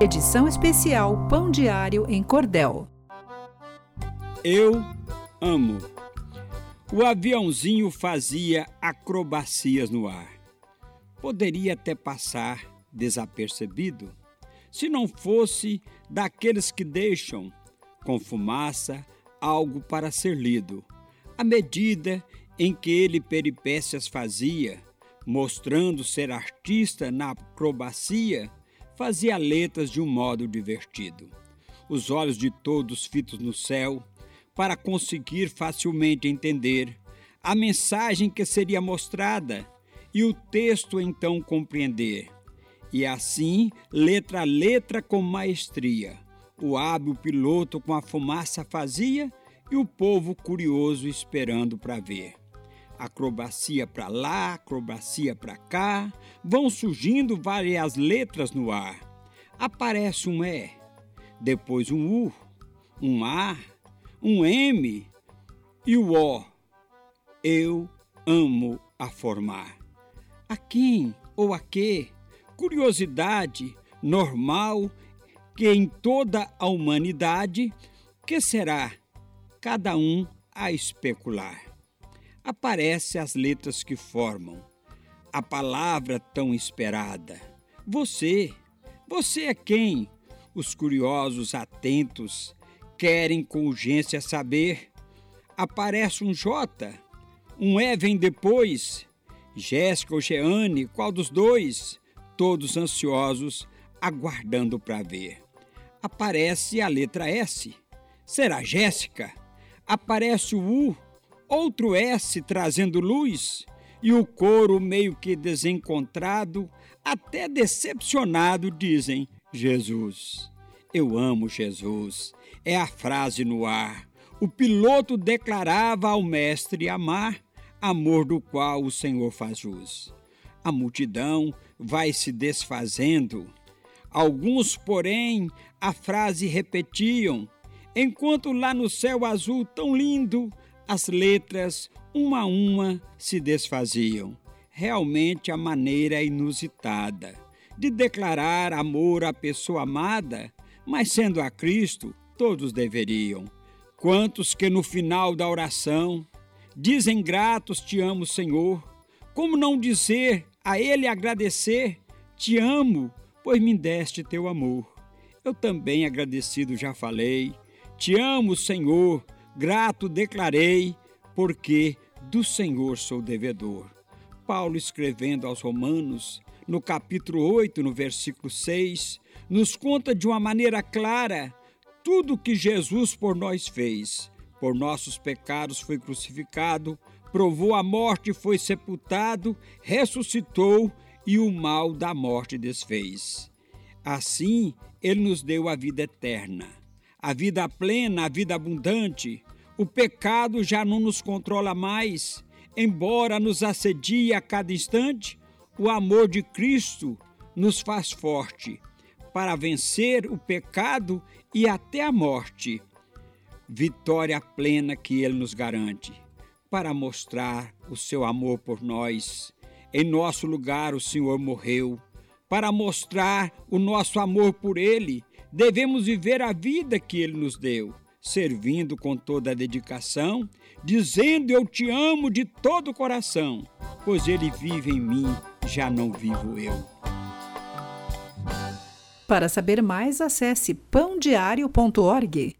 Edição especial Pão Diário em Cordel. Eu amo. O aviãozinho fazia acrobacias no ar. Poderia até passar desapercebido se não fosse daqueles que deixam, com fumaça, algo para ser lido, à medida em que ele peripécias fazia, mostrando ser artista na acrobacia fazia letras de um modo divertido. Os olhos de todos fitos no céu, para conseguir facilmente entender a mensagem que seria mostrada e o texto então compreender. E assim, letra a letra com maestria, o hábil piloto com a fumaça fazia e o povo curioso esperando para ver acrobacia para lá, acrobacia para cá, vão surgindo várias letras no ar. Aparece um E, depois um U, um A, um M e o O. Eu amo a formar. A quem ou a que? Curiosidade normal que em toda a humanidade, que será cada um a especular aparecem as letras que formam a palavra tão esperada. Você, você é quem? Os curiosos atentos querem com urgência saber. Aparece um J, um E vem depois. Jéssica ou Jeane, qual dos dois? Todos ansiosos, aguardando para ver. Aparece a letra S. Será Jéssica? Aparece o U outro S trazendo luz, e o coro meio que desencontrado, até decepcionado, dizem: Jesus. Eu amo Jesus. É a frase no ar. O piloto declarava ao mestre amar, amor do qual o Senhor faz jus. A multidão vai se desfazendo. Alguns, porém, a frase repetiam, enquanto lá no céu azul tão lindo as letras, uma a uma, se desfaziam. Realmente a maneira inusitada de declarar amor à pessoa amada, mas sendo a Cristo, todos deveriam. Quantos que no final da oração dizem gratos te amo, Senhor, como não dizer a Ele agradecer, te amo, pois me deste teu amor. Eu também agradecido já falei, te amo, Senhor, Grato declarei, porque do Senhor sou devedor. Paulo, escrevendo aos Romanos, no capítulo 8, no versículo 6, nos conta de uma maneira clara tudo que Jesus por nós fez. Por nossos pecados foi crucificado, provou a morte foi sepultado, ressuscitou e o mal da morte desfez. Assim, ele nos deu a vida eterna a vida plena, a vida abundante. O pecado já não nos controla mais, embora nos assedie a cada instante, o amor de Cristo nos faz forte para vencer o pecado e até a morte. Vitória plena que Ele nos garante, para mostrar o seu amor por nós. Em nosso lugar, o Senhor morreu, para mostrar o nosso amor por Ele devemos viver a vida que Ele nos deu, servindo com toda a dedicação, dizendo eu te amo de todo o coração, pois Ele vive em mim, já não vivo eu. Para saber mais, acesse pãodiario.org.